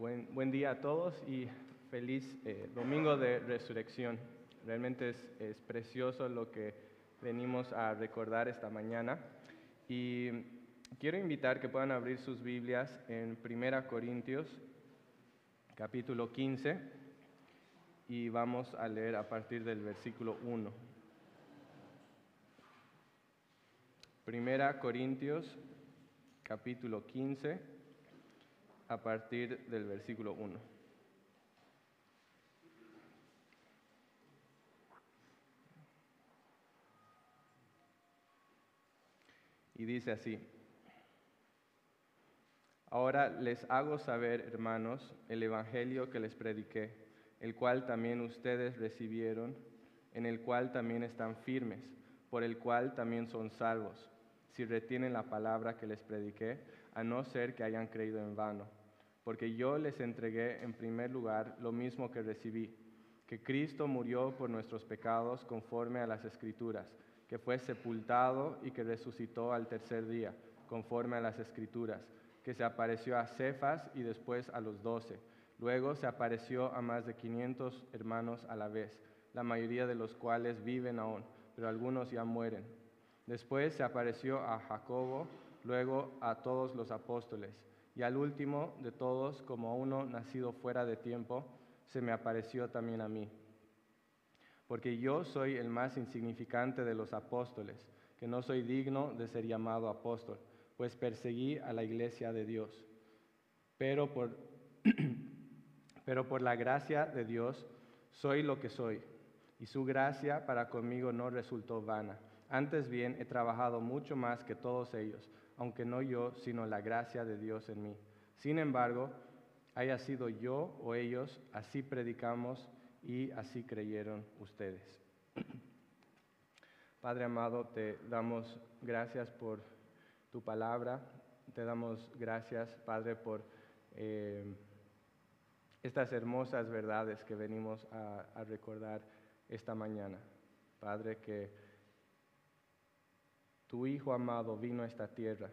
Buen, día a todos y feliz eh, domingo de resurrección. Realmente es, es precioso lo que venimos a recordar esta mañana. Y quiero invitar que puedan abrir sus Biblias en 1 Corintios, capítulo 15, y vamos a leer a partir del versículo 1. Primera Corintios, capítulo 15, a partir del versículo 1. Y dice así, ahora les hago saber, hermanos, el Evangelio que les prediqué, el cual también ustedes recibieron, en el cual también están firmes, por el cual también son salvos si retienen la palabra que les prediqué, a no ser que hayan creído en vano. Porque yo les entregué en primer lugar lo mismo que recibí, que Cristo murió por nuestros pecados conforme a las Escrituras, que fue sepultado y que resucitó al tercer día, conforme a las Escrituras, que se apareció a Cefas y después a los doce. Luego se apareció a más de quinientos hermanos a la vez, la mayoría de los cuales viven aún, pero algunos ya mueren. Después se apareció a Jacobo, luego a todos los apóstoles, y al último de todos, como uno nacido fuera de tiempo, se me apareció también a mí. Porque yo soy el más insignificante de los apóstoles, que no soy digno de ser llamado apóstol, pues perseguí a la iglesia de Dios. Pero por, pero por la gracia de Dios soy lo que soy, y su gracia para conmigo no resultó vana antes bien, he trabajado mucho más que todos ellos, aunque no yo, sino la gracia de Dios en mí. Sin embargo, haya sido yo o ellos, así predicamos y así creyeron ustedes. Padre amado, te damos gracias por tu palabra, te damos gracias, Padre, por eh, estas hermosas verdades que venimos a, a recordar esta mañana. Padre, que tu Hijo amado vino a esta tierra,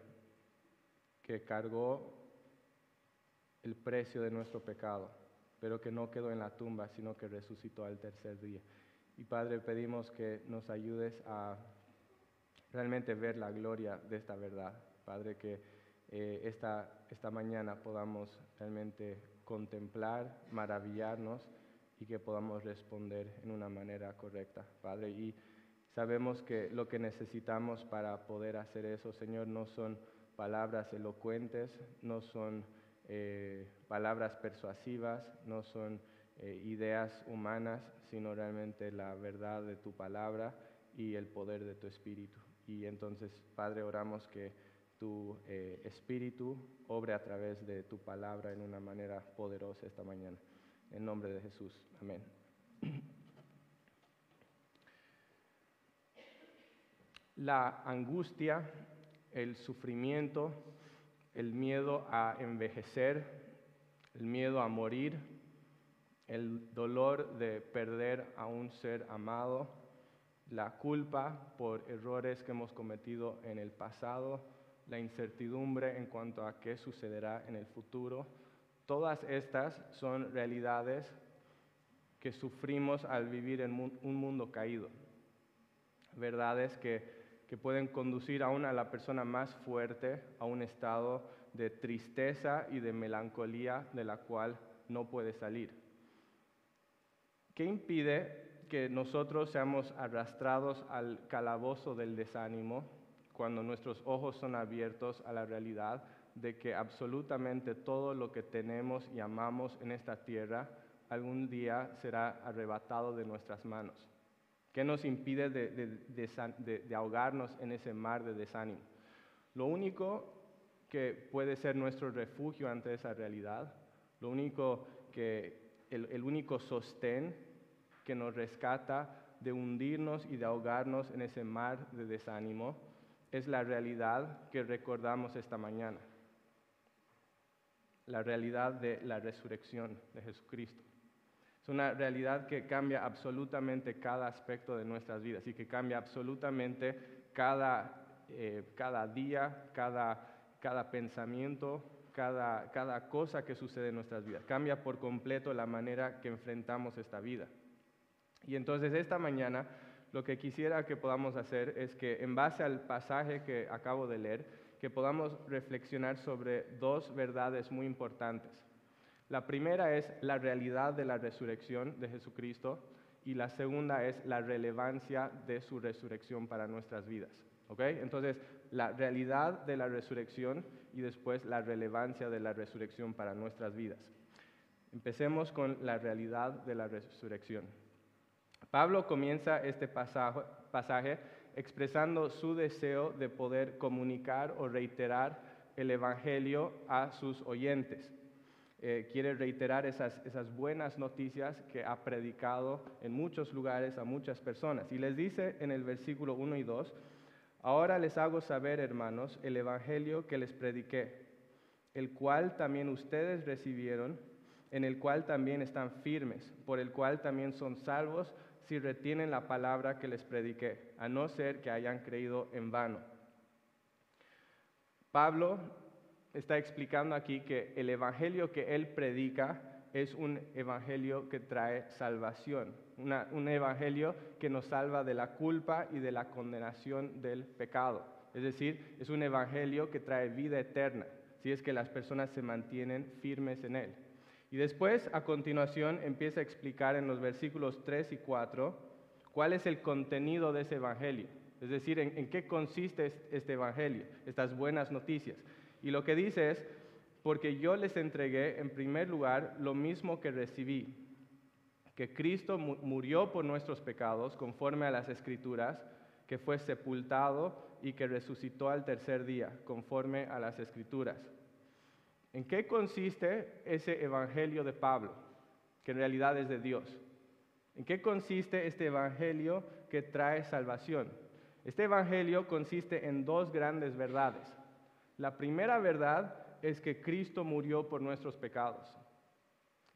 que cargó el precio de nuestro pecado, pero que no quedó en la tumba, sino que resucitó al tercer día. Y Padre, pedimos que nos ayudes a realmente ver la gloria de esta verdad. Padre, que eh, esta, esta mañana podamos realmente contemplar, maravillarnos y que podamos responder en una manera correcta. Padre, y Sabemos que lo que necesitamos para poder hacer eso, Señor, no son palabras elocuentes, no son eh, palabras persuasivas, no son eh, ideas humanas, sino realmente la verdad de tu palabra y el poder de tu espíritu. Y entonces, Padre, oramos que tu eh, espíritu obre a través de tu palabra en una manera poderosa esta mañana. En nombre de Jesús. Amén. la angustia, el sufrimiento, el miedo a envejecer, el miedo a morir, el dolor de perder a un ser amado, la culpa por errores que hemos cometido en el pasado, la incertidumbre en cuanto a qué sucederá en el futuro. Todas estas son realidades que sufrimos al vivir en un mundo caído. Verdades que que pueden conducir aún a la persona más fuerte a un estado de tristeza y de melancolía de la cual no puede salir. ¿Qué impide que nosotros seamos arrastrados al calabozo del desánimo cuando nuestros ojos son abiertos a la realidad de que absolutamente todo lo que tenemos y amamos en esta tierra algún día será arrebatado de nuestras manos? ¿Qué nos impide de, ahogarnos en ese mar de desánimo? Lo único que puede ser nuestro refugio ante esa realidad, lo único que, el, el único sostén que nos rescata de hundirnos y de ahogarnos en ese mar de desánimo, es la realidad que recordamos esta mañana, la realidad de la resurrección de Jesucristo. Es una realidad que cambia absolutamente cada aspecto de nuestras vidas y que cambia absolutamente cada, eh, cada día, cada, cada pensamiento, cada, cada cosa que sucede en nuestras vidas, cambia por completo la manera que enfrentamos esta vida. Y entonces esta mañana lo que quisiera que podamos hacer es que en base al pasaje que acabo de leer, que podamos reflexionar sobre dos verdades muy importantes. La primera es la realidad de la resurrección de Jesucristo y la segunda es la relevancia de su resurrección para nuestras vidas. Entonces, la realidad de la resurrección y después la relevancia de la resurrección para nuestras vidas. Empecemos con la realidad de la resurrección. Pablo comienza este pasaje, expresando su deseo de poder comunicar o reiterar el Evangelio a sus oyentes. Eh, quiere reiterar esas, esas buenas noticias que ha predicado en muchos lugares a muchas personas. Y les dice en el versículo 1 y 2, ahora les hago saber, hermanos, el Evangelio que les prediqué, el cual también ustedes recibieron, en el cual también están firmes, por el cual también son salvos si retienen la palabra que les prediqué, a no ser que hayan creído en vano. Pablo está explicando aquí que el evangelio que él predica es un evangelio que trae salvación, un evangelio que nos salva de la culpa y de la condenación del pecado. Es decir, es un evangelio que trae vida eterna, si es que las personas se mantienen firmes en él. Y después, a continuación, empieza a explicar en los versículos 3 y 4 cuál es el contenido de ese evangelio. Es decir, en, qué consiste este evangelio, estas buenas noticias. Y lo que dice es, porque yo les entregué en primer lugar lo mismo que recibí, que Cristo murió por nuestros pecados conforme a las escrituras, que fue sepultado y que resucitó al tercer día conforme a las escrituras ¿En qué consiste ese evangelio de Pablo, que en realidad es de Dios? ¿En qué consiste este evangelio que trae salvación? Este evangelio consiste en dos grandes verdades. La primera verdad es que Cristo murió por nuestros pecados.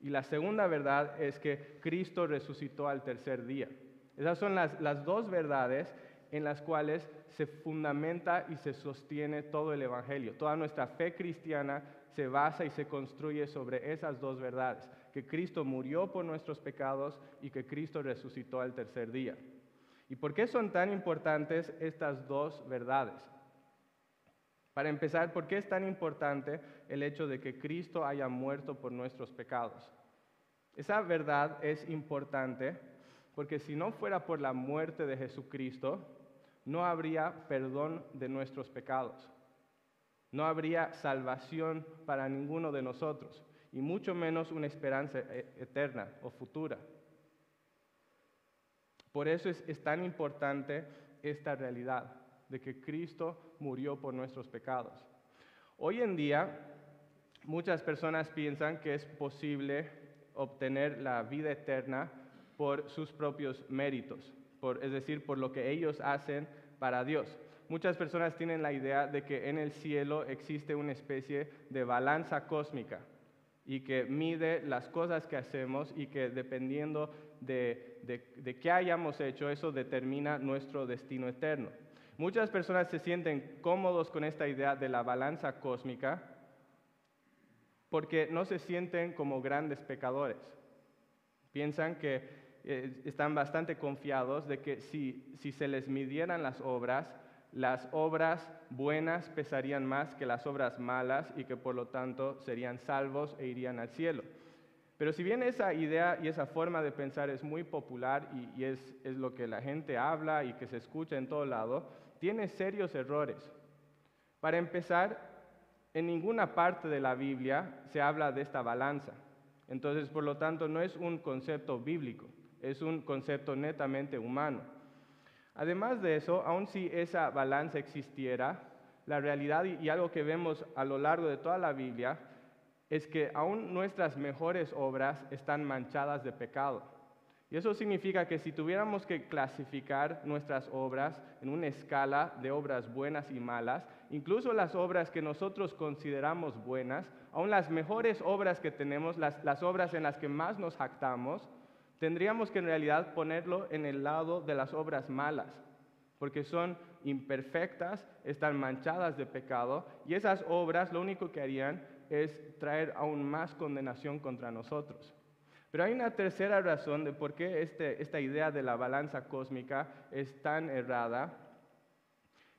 Y la segunda verdad es que Cristo resucitó al tercer día. Esas son las, dos verdades en las cuales se fundamenta y se sostiene todo el Evangelio. Toda nuestra fe cristiana se basa y se construye sobre esas dos verdades, que Cristo murió por nuestros pecados y que Cristo resucitó al tercer día. ¿Y por qué son tan importantes estas dos verdades? Para empezar, ¿por qué es tan importante el hecho de que Cristo haya muerto por nuestros pecados? Esa verdad es importante porque si no fuera por la muerte de Jesucristo, no habría perdón de nuestros pecados. No habría salvación para ninguno de nosotros, y mucho menos una esperanza e-, eterna o futura. Por eso es, tan importante esta realidad de que Cristo murió por nuestros pecados. Hoy en día, muchas personas piensan que es posible obtener la vida eterna por sus propios méritos, es decir, por lo que ellos hacen para Dios. Muchas personas tienen la idea de que en el cielo existe una especie de balanza cósmica y que mide las cosas que hacemos y que dependiendo de, qué hayamos hecho, eso determina nuestro destino eterno. Muchas personas se sienten cómodos con esta idea de la balanza cósmica porque no se sienten como grandes pecadores. Piensan que eh, están bastante confiados de que si, si se les midieran las obras, las obras buenas pesarían más que las obras malas y que por lo tanto serían salvos e irían al cielo. Pero si bien esa idea y esa forma de pensar es muy popular y, es, es, lo que la gente habla y que se escucha en todo lado, tiene serios errores. Para empezar, en ninguna parte de la Biblia se habla de esta balanza. Entonces, por lo tanto, no es un concepto bíblico, es un concepto netamente humano. Además de eso, aun si esa balanza existiera, la realidad y algo que vemos a lo largo de toda la Biblia es que aún nuestras mejores obras están manchadas de pecado. Y eso significa que si tuviéramos que clasificar nuestras obras en una escala de obras buenas y malas, incluso las obras que nosotros consideramos buenas, aún las mejores obras que tenemos, las, las obras en las que más nos jactamos, tendríamos que en realidad ponerlo en el lado de las obras malas, porque son imperfectas, están manchadas de pecado, y esas obras lo único que harían es traer aún más condenación contra nosotros. Pero hay una tercera razón de por qué este, esta idea de la balanza cósmica es tan errada,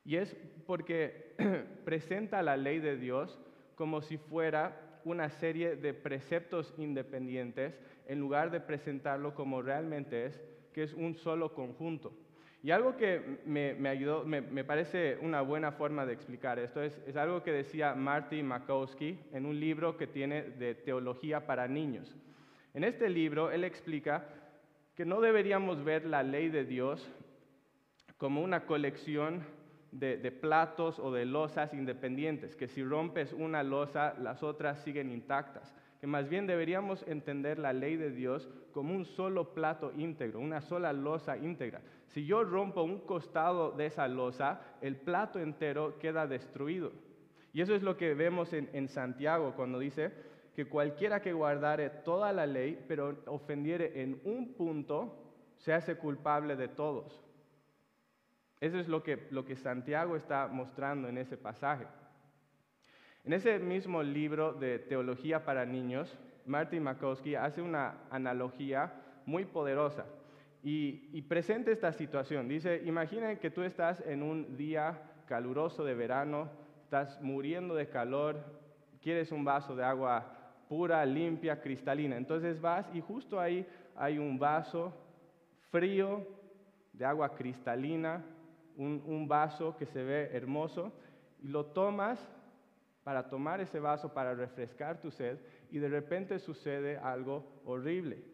y es porque presenta la ley de Dios como si fuera una serie de preceptos independientes en lugar de presentarlo como realmente es, que es un solo conjunto. Y algo que me, ayudó, me, parece una buena forma de explicar esto, es, es algo que decía Marty Makowski en un libro que tiene de teología para niños. En este libro él explica que no deberíamos ver la ley de Dios como una colección de, platos o de losas independientes, que si rompes una losa, las otras siguen intactas, que más bien deberíamos entender la ley de Dios como un solo plato íntegro, una sola losa íntegra. Si yo rompo un costado de esa losa, el plato entero queda destruido. Y eso es lo que vemos en Santiago cuando dice, que cualquiera que guardare toda la ley, pero ofendiere en un punto, se hace culpable de todos. Eso es lo que, lo que Santiago está mostrando en ese pasaje. En ese mismo libro de Teología para Niños, Martin Makowski hace una analogía muy poderosa y, y presenta esta situación. Dice, imaginen que tú estás en un día caluroso de verano, estás muriendo de calor, quieres un vaso de agua pura, limpia, cristalina. Entonces vas y justo ahí hay un vaso frío de agua cristalina, un, vaso que se ve hermoso, y lo tomas para tomar ese vaso para refrescar tu sed y de repente sucede algo horrible.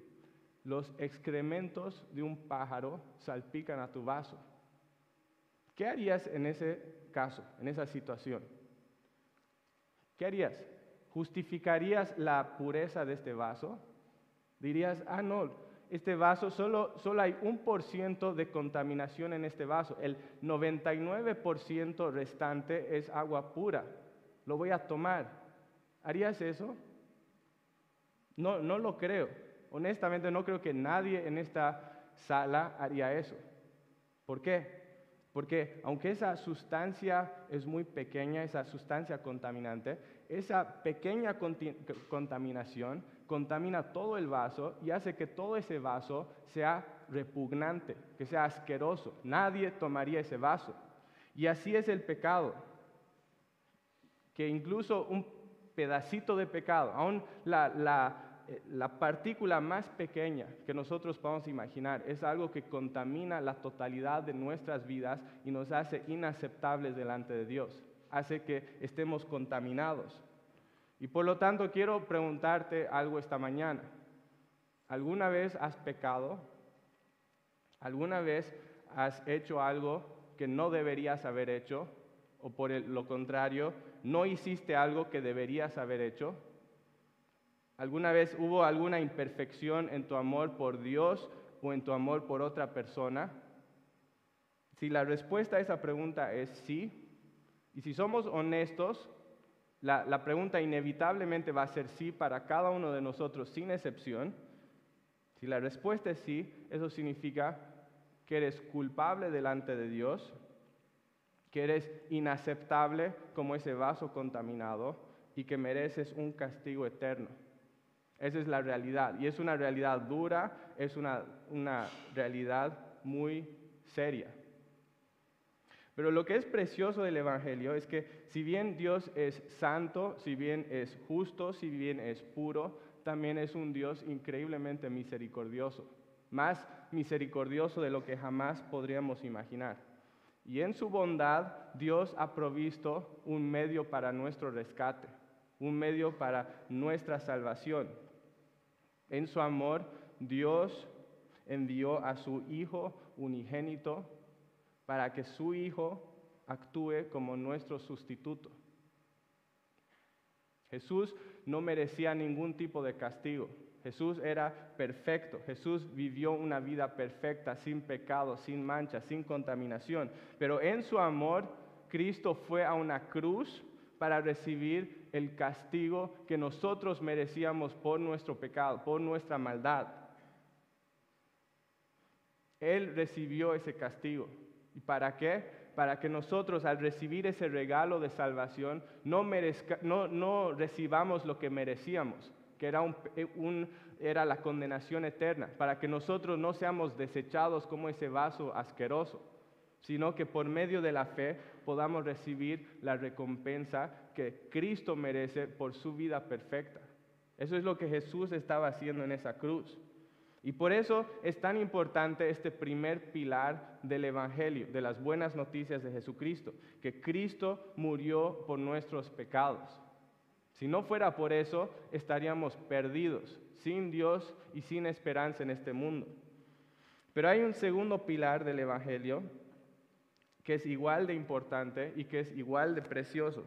Los excrementos de un pájaro salpican a tu vaso. ¿Qué harías en ese caso, en esa situación? ¿Qué harías? ¿Justificarías la pureza de este vaso? Dirías, ah, no, este vaso solo, solo hay un por ciento de contaminación en este vaso. El 99% restante es agua pura. Lo voy a tomar. ¿Harías eso? No, no lo creo. Honestamente no creo que nadie en esta sala haría eso. ¿Por qué? Porque aunque esa sustancia es muy pequeña, esa sustancia contaminante, esa pequeña contaminación contamina todo el vaso y hace que todo ese vaso sea repugnante, que sea asqueroso. Nadie tomaría ese vaso. Y así es el pecado, que incluso un pedacito de pecado, aún la, eh, la partícula más pequeña que nosotros podemos imaginar, es algo que contamina la totalidad de nuestras vidas y nos hace inaceptables delante de Dios hace que estemos contaminados. Y por lo tanto quiero preguntarte algo esta mañana. ¿Alguna vez has pecado? ¿Alguna vez has hecho algo que no deberías haber hecho? ¿O por lo contrario, no hiciste algo que deberías haber hecho? ¿Alguna vez hubo alguna imperfección en tu amor por Dios o en tu amor por otra persona? Si la respuesta a esa pregunta es sí, y si somos honestos, la, pregunta inevitablemente va a ser sí para cada uno de nosotros, sin excepción. Si la respuesta es sí, eso significa que eres culpable delante de Dios, que eres inaceptable como ese vaso contaminado y que mereces un castigo eterno. Esa es la realidad. Y es una realidad dura, es una, realidad muy seria. Pero lo que es precioso del Evangelio es que si bien Dios es santo, si bien es justo, si bien es puro, también es un Dios increíblemente misericordioso, más misericordioso de lo que jamás podríamos imaginar. Y en su bondad Dios ha provisto un medio para nuestro rescate, un medio para nuestra salvación. En su amor Dios envió a su Hijo unigénito para que su Hijo actúe como nuestro sustituto. Jesús no merecía ningún tipo de castigo. Jesús era perfecto. Jesús vivió una vida perfecta, sin pecado, sin mancha, sin contaminación. Pero en su amor, Cristo fue a una cruz para recibir el castigo que nosotros merecíamos por nuestro pecado, por nuestra maldad. Él recibió ese castigo. ¿Y para qué? para que nosotros al recibir ese regalo de salvación no, no, no recibamos lo que merecíamos, que era, eh, un, era la condenación eterna, para que nosotros no seamos desechados como ese vaso asqueroso, sino que por medio de la fe podamos recibir la recompensa que Cristo merece por su vida perfecta. Eso es lo que Jesús estaba haciendo en esa cruz. Y por eso es tan importante este primer pilar del Evangelio, de las buenas noticias de Jesucristo, que Cristo murió por nuestros pecados. Si no fuera por eso, estaríamos perdidos, sin Dios y sin esperanza en este mundo. Pero hay un segundo pilar del Evangelio que es igual de importante y que es igual de precioso.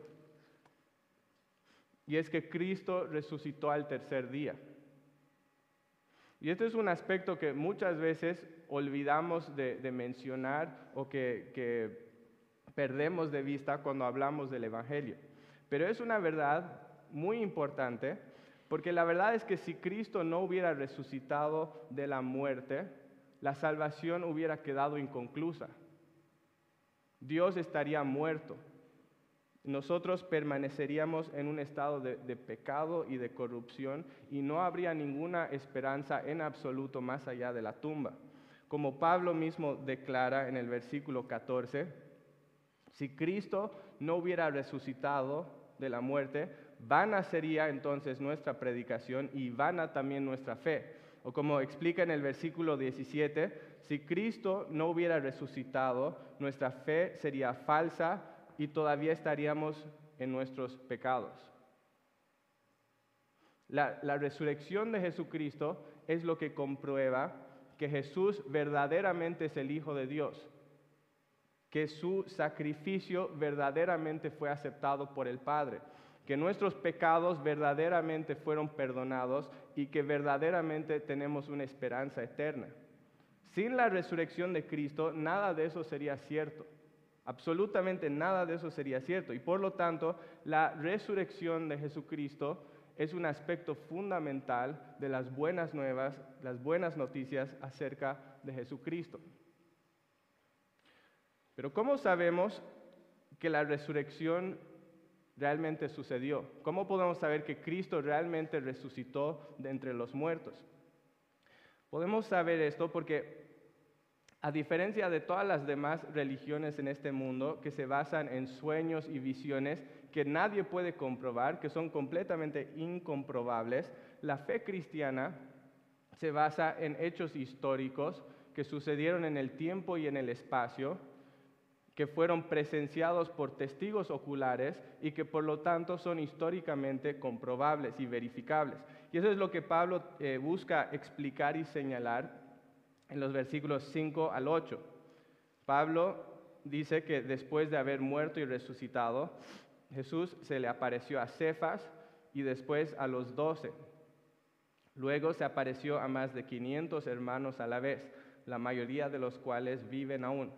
Y es que Cristo resucitó al tercer día. Y este es un aspecto que muchas veces olvidamos de, mencionar o que, perdemos de vista cuando hablamos del Evangelio. Pero es una verdad muy importante porque la verdad es que si Cristo no hubiera resucitado de la muerte, la salvación hubiera quedado inconclusa. Dios estaría muerto nosotros permaneceríamos en un estado de, pecado y de corrupción y no habría ninguna esperanza en absoluto más allá de la tumba. Como Pablo mismo declara en el versículo 14, si Cristo no hubiera resucitado de la muerte, vana sería entonces nuestra predicación y vana también nuestra fe. O como explica en el versículo 17, si Cristo no hubiera resucitado, nuestra fe sería falsa y todavía estaríamos en nuestros pecados. La, resurrección de Jesucristo es lo que comprueba que Jesús verdaderamente es el Hijo de Dios, que su sacrificio verdaderamente fue aceptado por el Padre, que nuestros pecados verdaderamente fueron perdonados y que verdaderamente tenemos una esperanza eterna. Sin la resurrección de Cristo, nada de eso sería cierto. Absolutamente nada de eso sería cierto. Y por lo tanto, la resurrección de Jesucristo es un aspecto fundamental de las buenas nuevas, las buenas noticias acerca de Jesucristo. Pero ¿cómo sabemos que la resurrección realmente sucedió? ¿Cómo podemos saber que Cristo realmente resucitó de entre los muertos? Podemos saber esto porque a diferencia de todas las demás religiones en este mundo que se basan en sueños y visiones que nadie puede comprobar, que son completamente incomprobables, la fe cristiana se basa en hechos históricos que sucedieron en el tiempo y en el espacio, que fueron presenciados por testigos oculares y que por lo tanto son históricamente comprobables y verificables. Y eso es lo que Pablo eh, busca explicar y señalar en los versículos 5 al 8. Pablo dice que después de haber muerto y resucitado, Jesús se le apareció a Cefas y después a los doce. Luego se apareció a más de 500 hermanos a la vez, la mayoría de los cuales viven aún,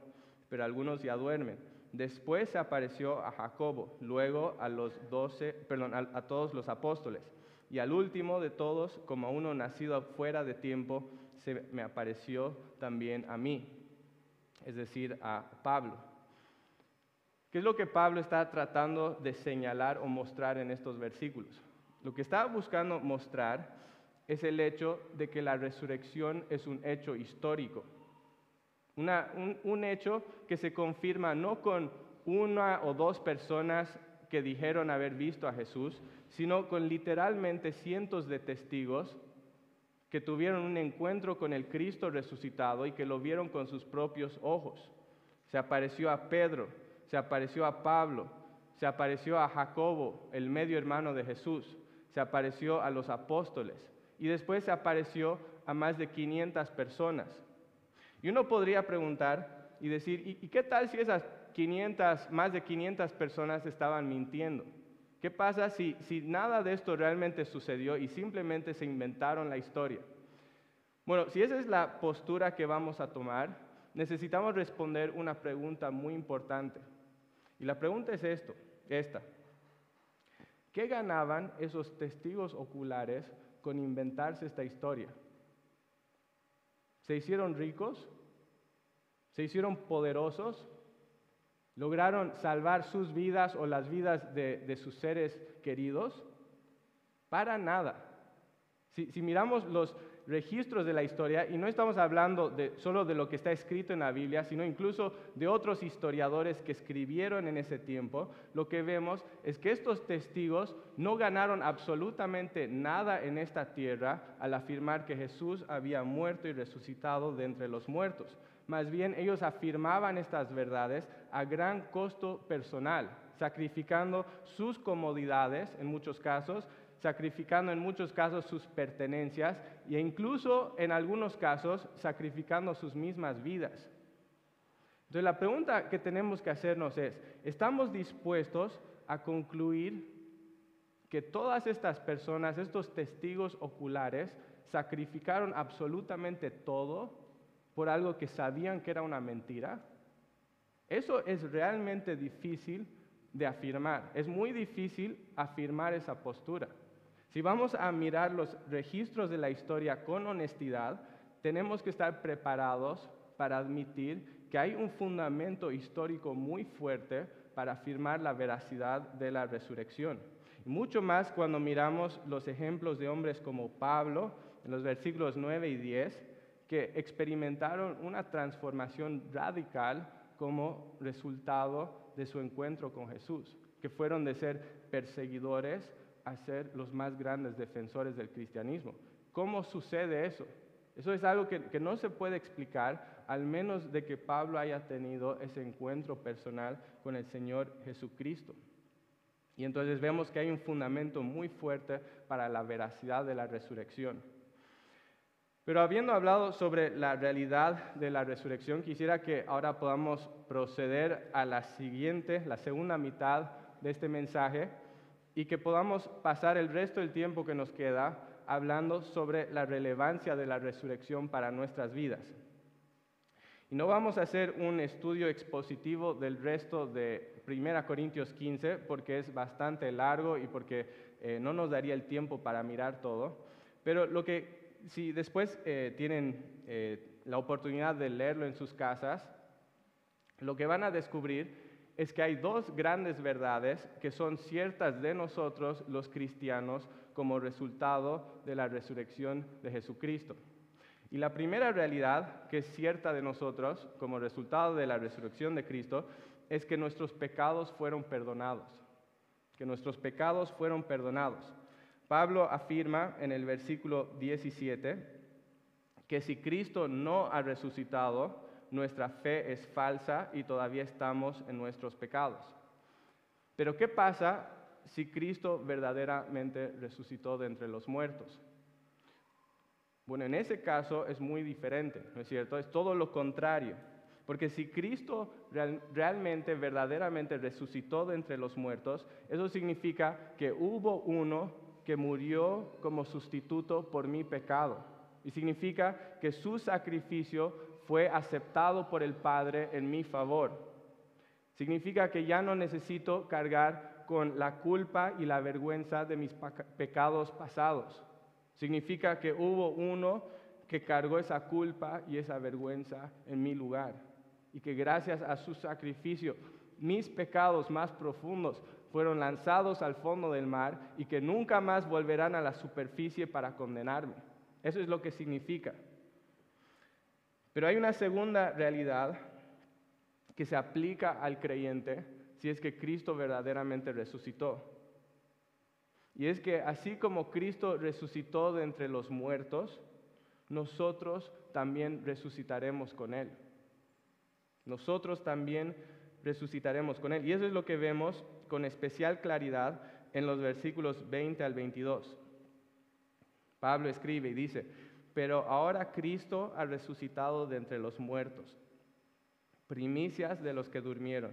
pero algunos ya duermen. Después se apareció a Jacobo, luego a los doce, perdón, a todos los apóstoles, y al último de todos, como uno nacido fuera de tiempo, se me apareció también a mí, es decir, a Pablo. ¿Qué es lo que Pablo está tratando de señalar o mostrar en estos versículos? Lo que está buscando mostrar es el hecho de que la resurrección es un hecho histórico, un, un hecho que se confirma no con una o dos personas que dijeron haber visto a Jesús, sino con literalmente cientos de testigos que tuvieron un encuentro con el Cristo resucitado y que lo vieron con sus propios ojos. Se apareció a Pedro, se apareció a Pablo, se apareció a Jacobo, el medio hermano de Jesús, se apareció a los apóstoles y después se apareció a más de 500 personas. Y uno podría preguntar y decir, ¿y, qué tal si esas 500, más de 500 personas estaban mintiendo? ¿Qué pasa si, nada de esto realmente sucedió y simplemente se inventaron la historia? Bueno, si esa es la postura que vamos a tomar, necesitamos responder una pregunta muy importante. Y la pregunta es esto, esta. ¿Qué ganaban esos testigos oculares con inventarse esta historia? ¿Se hicieron ricos? ¿Se hicieron poderosos? ¿Lograron salvar sus vidas o las vidas de, sus seres queridos? Para nada. Si, miramos los registros de la historia, y no estamos hablando solo de lo que está escrito en la Biblia, sino incluso de otros historiadores que escribieron en ese tiempo, lo que vemos es que estos testigos no ganaron absolutamente nada en esta tierra al afirmar que Jesús había muerto y resucitado de entre los muertos. Más bien ellos afirmaban estas verdades a gran costo personal, sacrificando sus comodidades en muchos casos, sacrificando en muchos casos sus pertenencias e incluso en algunos casos sacrificando sus mismas vidas. Entonces la pregunta que tenemos que hacernos es, ¿estamos dispuestos a concluir que todas estas personas, estos testigos oculares, sacrificaron absolutamente todo por algo que sabían que era una mentira? Eso es realmente difícil de afirmar. Es muy difícil afirmar esa postura. Si vamos a mirar los registros de la historia con honestidad, tenemos que estar preparados para admitir que hay un fundamento histórico muy fuerte para afirmar la veracidad de la resurrección. mucho más cuando miramos los ejemplos de hombres como Pablo en los versículos 9 y 10, que experimentaron una transformación radical como resultado de su encuentro con Jesús, que fueron de ser perseguidores a ser los más grandes defensores del cristianismo. ¿Cómo sucede eso? Eso es algo que, no se puede explicar, al menos de que Pablo haya tenido ese encuentro personal con el Señor Jesucristo. Y entonces vemos que hay un fundamento muy fuerte para la veracidad de la resurrección. Pero habiendo hablado sobre la realidad de la resurrección, quisiera que ahora podamos proceder a la siguiente, la segunda mitad de este mensaje, y que podamos pasar el resto del tiempo que nos queda hablando sobre la relevancia de la resurrección para nuestras vidas. Y no vamos a hacer un estudio expositivo del resto de 1 Corintios 15 porque es bastante largo y porque eh, no nos daría el tiempo para mirar todo. Pero lo que, si después eh, tienen eh, la oportunidad de leerlo en sus casas, lo que van a descubrir es que hay dos grandes verdades que son ciertas de nosotros los cristianos como resultado de la resurrección de Jesucristo. Y la primera realidad que es cierta de nosotros como resultado de la resurrección de Cristo es que nuestros pecados fueron perdonados, que nuestros pecados fueron perdonados. Pablo afirma en el versículo 17 que si Cristo no ha resucitado, nuestra fe es falsa y todavía estamos en nuestros pecados. Pero ¿qué pasa si Cristo verdaderamente resucitó de entre los muertos? Bueno, en ese caso es muy diferente, ¿no es cierto? Es todo lo contrario. Porque si Cristo realmente, verdaderamente resucitó de entre los muertos, eso significa que hubo uno que murió como sustituto por mi pecado. Y significa que su sacrificio fue aceptado por el Padre en mi favor. Significa que ya no necesito cargar con la culpa y la vergüenza de mis pecados pasados. Significa que hubo uno que cargó esa culpa y esa vergüenza en mi lugar. Y que gracias a su sacrificio, mis pecados más profundos fueron lanzados al fondo del mar y que nunca más volverán a la superficie para condenarme. Eso es lo que significa. Pero hay una segunda realidad que se aplica al creyente si es que Cristo verdaderamente resucitó. Y es que así como Cristo resucitó de entre los muertos, nosotros también resucitaremos con Él. Nosotros también resucitaremos con Él. Y eso es lo que vemos con especial claridad en los versículos 20 al 22. Pablo escribe y dice, pero ahora Cristo ha resucitado de entre los muertos, primicias de los que durmieron.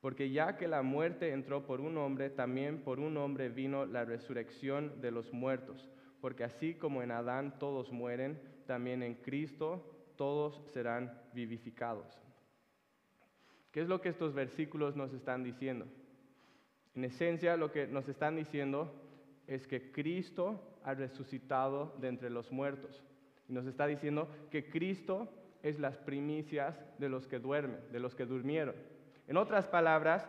Porque ya que la muerte entró por un hombre, también por un hombre vino la resurrección de los muertos. Porque así como en Adán todos mueren, también en Cristo todos serán vivificados. ¿Qué es lo que estos versículos nos están diciendo? En esencia, lo que nos están diciendo es que Cristo ha resucitado de entre los muertos. Y nos está diciendo que Cristo es las primicias de los que duermen, de los que durmieron. En otras palabras,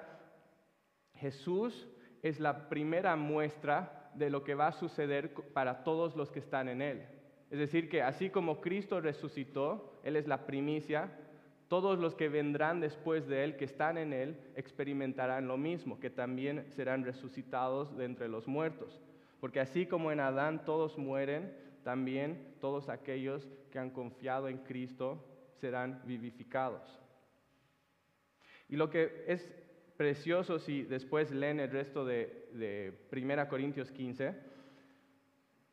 Jesús es la primera muestra de lo que va a suceder para todos los que están en Él. Es decir, que así como Cristo resucitó, Él es la primicia, todos los que vendrán después de Él, que están en Él, experimentarán lo mismo, que también serán resucitados de entre los muertos. Porque así como en Adán todos mueren, también todos aquellos que han confiado en Cristo serán vivificados. Y lo que es precioso si después leen el resto de, de 1 Corintios 15,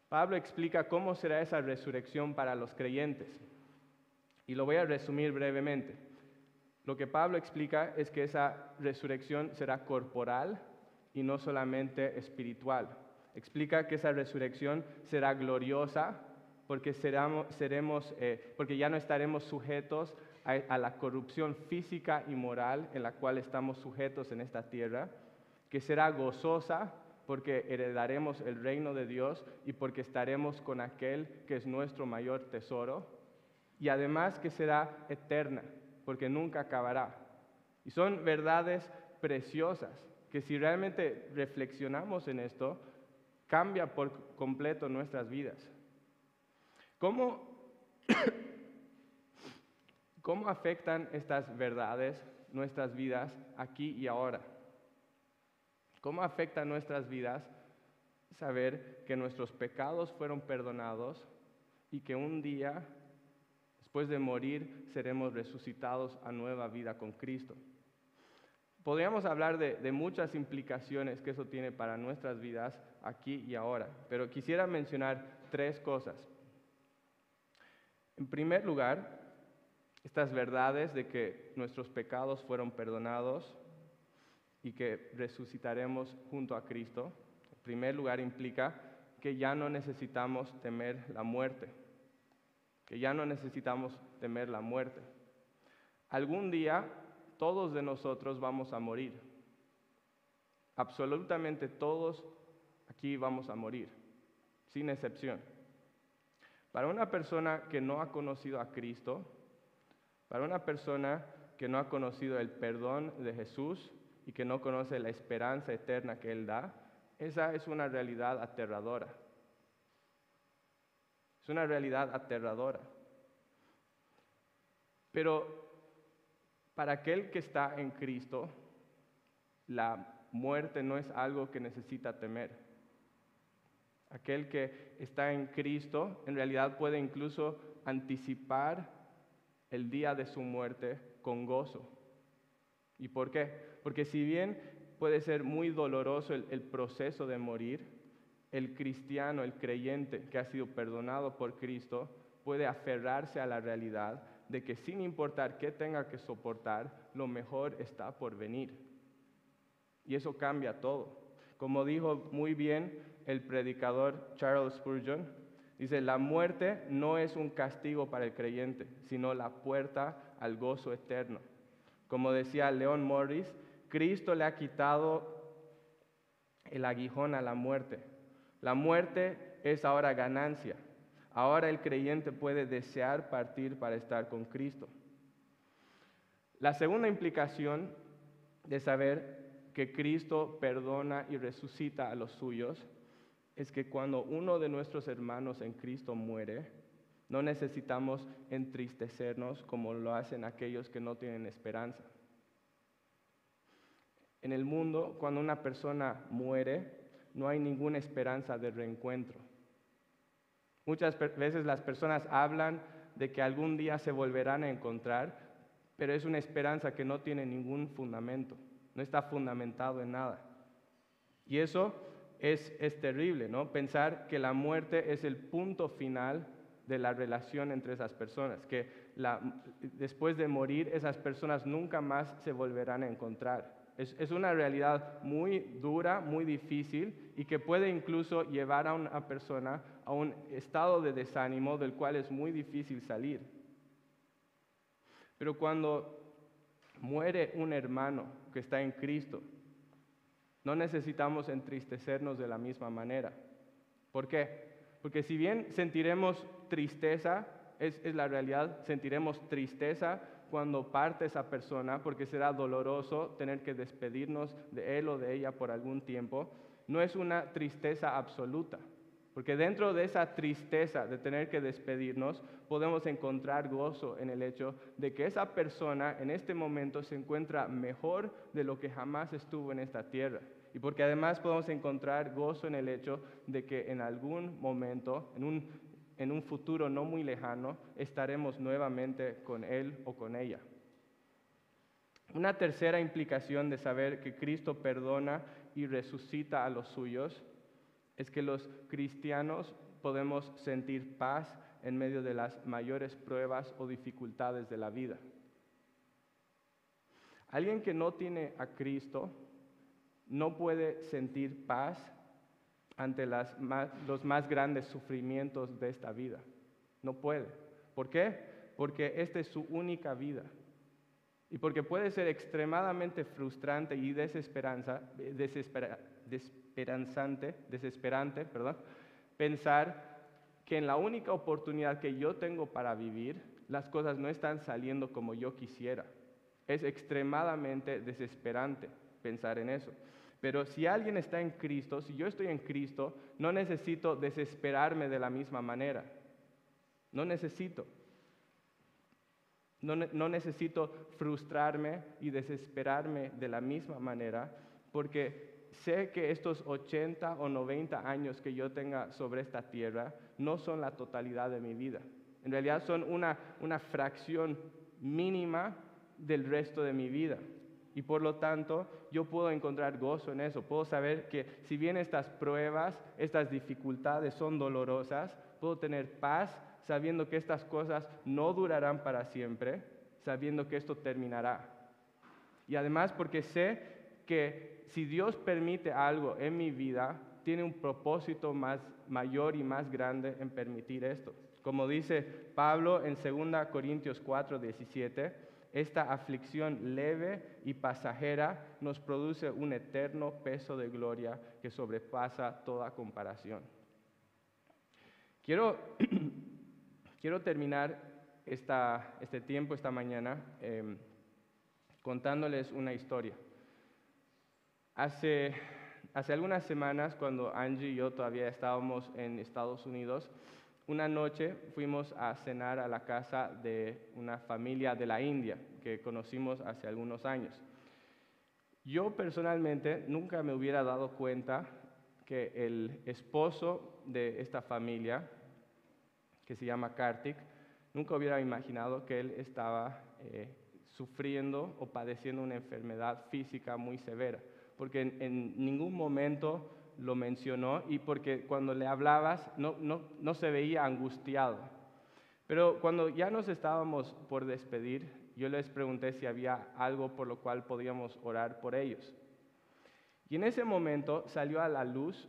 Pablo explica cómo será esa resurrección para los creyentes. Y lo voy a resumir brevemente. Lo que Pablo explica es que esa resurrección será corporal y no solamente espiritual. Explica que esa resurrección será gloriosa porque, seremos, eh, porque ya no estaremos sujetos a, la corrupción física y moral en la cual estamos sujetos en esta tierra, que será gozosa porque heredaremos el reino de Dios y porque estaremos con aquel que es nuestro mayor tesoro, y además que será eterna, porque nunca acabará. Y son verdades preciosas que si realmente reflexionamos en esto, cambia por completo nuestras vidas. ¿Cómo, ¿Cómo afectan estas verdades nuestras vidas aquí y ahora? ¿Cómo afecta nuestras vidas saber que nuestros pecados fueron perdonados y que un día, después de morir, seremos resucitados a nueva vida con Cristo? Podríamos hablar de, de, muchas implicaciones que eso tiene para nuestras vidas aquí y ahora, pero quisiera mencionar tres cosas. En primer lugar, estas verdades de que nuestros pecados fueron perdonados y que resucitaremos junto a Cristo, en primer lugar implica que ya no necesitamos temer la muerte, que ya no necesitamos temer la muerte. Algún día todos de nosotros vamos a morir, absolutamente todos aquí vamos a morir, sin excepción. Para una persona que no ha conocido a Cristo, para una persona que no ha conocido el perdón de Jesús y que no conoce la esperanza eterna que Él da, esa es una realidad aterradora. Es una realidad aterradora. Pero para aquel que está en Cristo, la muerte no es algo que necesita temer. Aquel que está en Cristo en realidad puede incluso anticipar el día de su muerte con gozo. ¿Y por qué? Porque si bien puede ser muy doloroso el, proceso de morir, el cristiano, el creyente que ha sido perdonado por Cristo, puede aferrarse a la realidad de que sin importar qué tenga que soportar, lo mejor está por venir. Y eso cambia todo. Como dijo muy bien el predicador Charles Spurgeon, dice, la muerte no es un castigo para el creyente, sino la puerta al gozo eterno. Como decía Leon Morris, Cristo le ha quitado el aguijón a la muerte. La muerte es ahora ganancia. Ahora el creyente puede desear partir para estar con Cristo. La segunda implicación de saber que Cristo perdona y resucita a los suyos es que cuando uno de nuestros hermanos en Cristo muere, no necesitamos entristecernos como lo hacen aquellos que no tienen esperanza. En el mundo, cuando una persona muere, no hay ninguna esperanza de reencuentro. Muchas veces las personas hablan de que algún día se volverán a encontrar, pero es una esperanza que no tiene ningún fundamento no está fundamentado en nada. Y eso es, terrible, ¿no? Pensar que la muerte es el punto final de la relación entre esas personas, que después de morir esas personas nunca más se volverán a encontrar. Es, es, una realidad muy dura, muy difícil y que puede incluso llevar a una persona a un estado de desánimo del cual es muy difícil salir. Pero cuando muere un hermano que está en Cristo, no necesitamos entristecernos de la misma manera. ¿Por qué? Porque si bien sentiremos tristeza, es, la realidad, sentiremos tristeza cuando parte esa persona, porque será doloroso tener que despedirnos de él o de ella por algún tiempo, no es una tristeza absoluta. Porque dentro de esa tristeza de tener que despedirnos, podemos encontrar gozo en el hecho de que esa persona en este momento se encuentra mejor de lo que jamás estuvo en esta tierra. Y porque además podemos encontrar gozo en el hecho de que en algún momento, en un, en un futuro no muy lejano, estaremos nuevamente con él o con ella. Una tercera implicación de saber que Cristo perdona y resucita a los suyos es que los cristianos podemos sentir paz en medio de las mayores pruebas o dificultades de la vida. Alguien que no tiene a Cristo no puede sentir paz ante los más grandes sufrimientos de esta vida. No puede. ¿Por qué? Porque esta es su única vida. Y porque puede ser extremadamente frustrante y desesperanza, desespera, desesperanzante, desesperante, perdón, pensar que en la única oportunidad que yo tengo para vivir, las cosas no están saliendo como yo quisiera. Es extremadamente desesperante pensar en eso. Pero si alguien está en Cristo, si yo estoy en Cristo, no necesito desesperarme de la misma manera. No necesito. No, necesito frustrarme y desesperarme de la misma manera, porque sé que estos 80 o 90 años que yo tenga sobre esta tierra no son la totalidad de mi vida. En realidad son una, una fracción mínima del resto de mi vida. Y por lo tanto, yo puedo encontrar gozo en eso. Puedo saber que si bien estas pruebas, estas dificultades son dolorosas, puedo tener paz sabiendo que estas cosas no durarán para siempre, sabiendo que esto terminará. Y además porque sé que si Dios permite algo en mi vida, tiene un propósito más mayor y más grande en permitir esto. Como dice Pablo en 2 Corintios 4, 17, esta aflicción leve y pasajera nos produce un eterno peso de gloria que sobrepasa toda comparación. Quiero, quiero terminar este tiempo, esta mañana, em, contándoles una historia. Hace, hace algunas semanas, cuando Angie y yo todavía estábamos en Estados Unidos, una noche fuimos a cenar a la casa de una familia de la India que conocimos hace algunos años. Yo personalmente nunca me hubiera dado cuenta que el esposo de esta familia, que se llama Kartik, nunca hubiera imaginado que él estaba eh, sufriendo o padeciendo una enfermedad física muy severa porque en, ningún momento lo mencionó y porque cuando le hablabas no, no se veía angustiado. Pero cuando ya nos estábamos por despedir, yo les pregunté si había algo por lo cual podíamos orar por ellos. Y en ese momento salió a la luz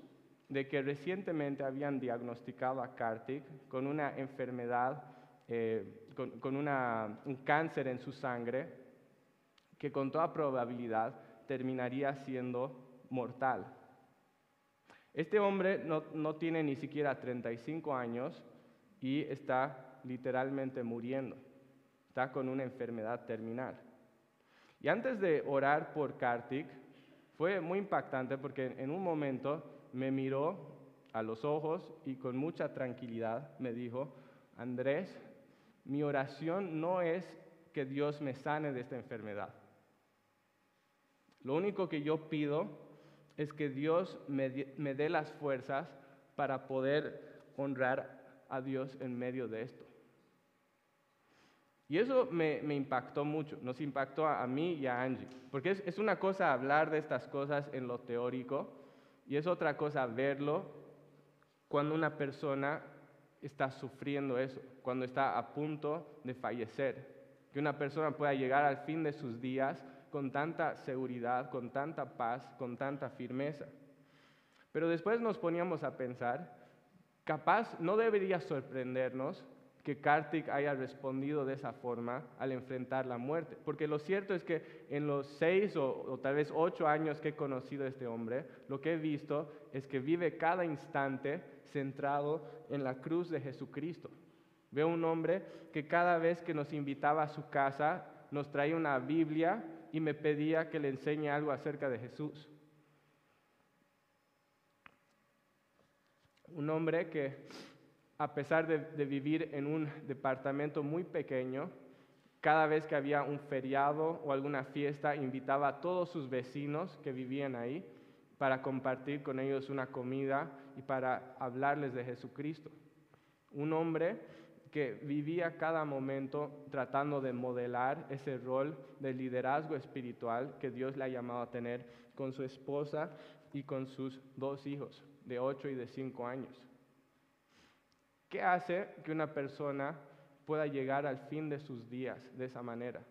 de que recientemente habían diagnosticado a Kartik con una enfermedad, eh, con, con un cáncer en su sangre, que con toda probabilidad terminaría siendo mortal. Este hombre no, tiene ni siquiera 35 años y está literalmente muriendo. Está con una enfermedad terminal. Y antes de orar por Kartik, fue muy impactante porque en un momento me miró a los ojos y con mucha tranquilidad me dijo, Andrés, mi oración no es que Dios me sane de esta enfermedad. Lo único que yo pido es que Dios me, dé las fuerzas para poder honrar a Dios en medio de esto. Y eso me, impactó mucho, nos impactó a, mí y a Angie, porque es, es, una cosa hablar de estas cosas en lo teórico y es otra cosa verlo cuando una persona está sufriendo eso, cuando está a punto de fallecer, que una persona pueda llegar al fin de sus días con tanta seguridad, con tanta paz, con tanta firmeza. Pero después nos poníamos a pensar, capaz no debería sorprendernos que Kartik haya respondido de esa forma al enfrentar la muerte. Porque lo cierto es que en los seis o, tal vez ocho años que he conocido a este hombre, lo que he visto es que vive cada instante centrado en la cruz de Jesucristo. Veo un hombre que cada vez que nos invitaba a su casa nos traía una Biblia y me pedía que le enseñe algo acerca de Jesús. Un hombre que, a pesar de, de vivir en un departamento muy pequeño, cada vez que había un feriado o alguna fiesta, invitaba a todos sus vecinos que vivían ahí para compartir con ellos una comida y para hablarles de Jesucristo. Un hombre que vivía cada momento tratando de modelar ese rol de liderazgo espiritual que Dios le ha llamado a tener con su esposa y con sus dos hijos de 8 y de 5 años. ¿Qué hace que una persona pueda llegar al fin de sus días de esa manera?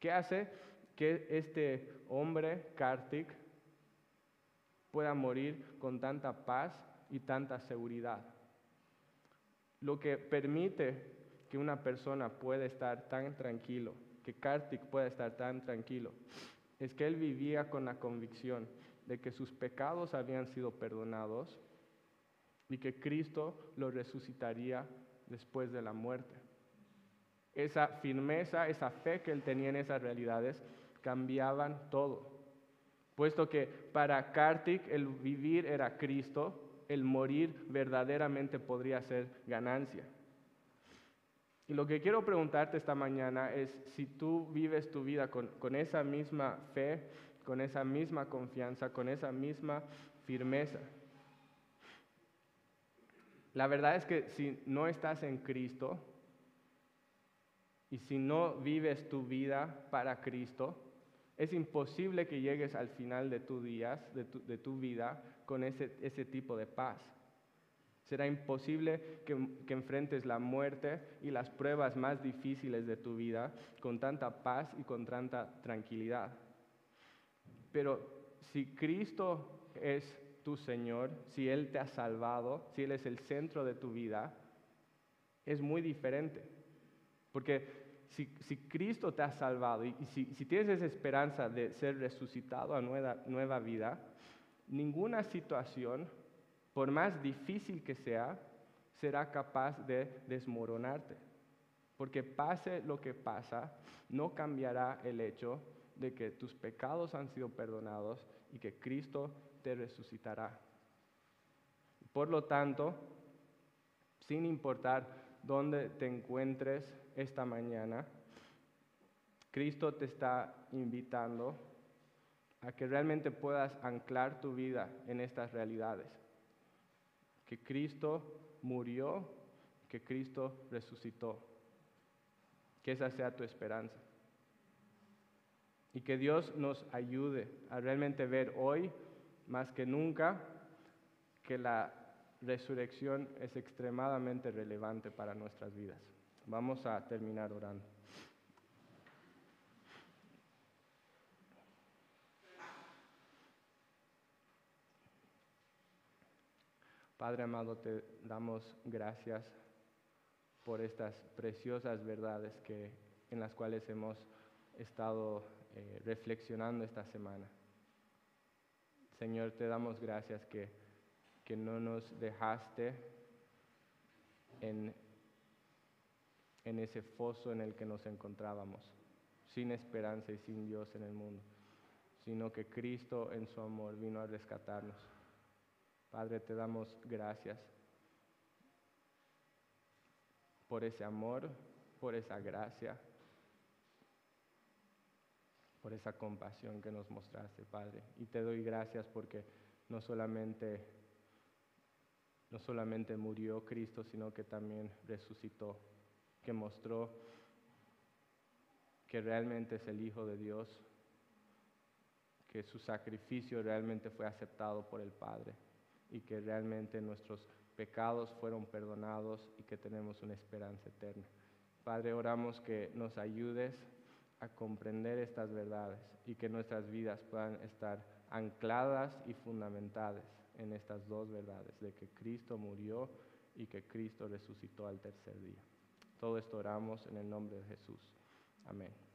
¿Qué hace que este hombre, Kartik, pueda morir con tanta paz y tanta seguridad? Lo que permite que una persona pueda estar tan tranquilo, que Kartik pueda estar tan tranquilo, es que él vivía con la convicción de que sus pecados habían sido perdonados y que Cristo lo resucitaría después de la muerte. Esa firmeza, esa fe que él tenía en esas realidades cambiaban todo. Puesto que para Kartik el vivir era Cristo, el morir verdaderamente podría ser ganancia. Y lo que quiero preguntarte esta mañana es si tú vives tu vida con, esa misma fe, con esa misma confianza, con esa misma firmeza. La verdad es que si no estás en Cristo y si no vives tu vida para Cristo, es imposible que llegues al final de, tus días, tu, de tu vida con ese, ese, tipo de paz. Será imposible que, que enfrentes la muerte y las pruebas más difíciles de tu vida con tanta paz y con tanta tranquilidad. Pero si Cristo es tu Señor, si Él te ha salvado, si Él es el centro de tu vida, es muy diferente. Porque si, si Cristo te ha salvado y, si, si, tienes esa esperanza de ser resucitado a nueva, nueva vida, ninguna situación, por más difícil que sea, será capaz de desmoronarte. Porque pase lo que pasa, no cambiará el hecho de que tus pecados han sido perdonados y que Cristo te resucitará. Por lo tanto, sin importar dónde te encuentres esta mañana, Cristo te está invitando a que realmente puedas anclar tu vida en estas realidades. Que Cristo murió, que Cristo resucitó. Que esa sea tu esperanza. Y que Dios nos ayude a realmente ver hoy, más que nunca, que la resurrección es extremadamente relevante para nuestras vidas. Vamos a terminar orando. Padre amado, te damos gracias por estas preciosas verdades que, en las cuales hemos estado eh, reflexionando esta semana. Señor, te damos gracias que, que no nos dejaste en, en ese foso en el que nos encontrábamos, sin esperanza y sin Dios en el mundo, sino que Cristo en su amor vino a rescatarnos. Padre, te damos gracias por ese amor, por esa gracia por esa compasión que nos mostraste, Padre. Y te doy gracias porque no solamente, no solamente murió Cristo, sino que también resucitó, que mostró que realmente es el Hijo de Dios, que su sacrificio realmente fue aceptado por el Padre y que realmente nuestros pecados fueron perdonados y que tenemos una esperanza eterna. Padre, oramos que nos ayudes a comprender estas verdades y que nuestras vidas puedan estar ancladas y fundamentadas en estas dos verdades, de que Cristo murió y que Cristo resucitó al tercer día. Todo esto oramos en el nombre de Jesús. Amén.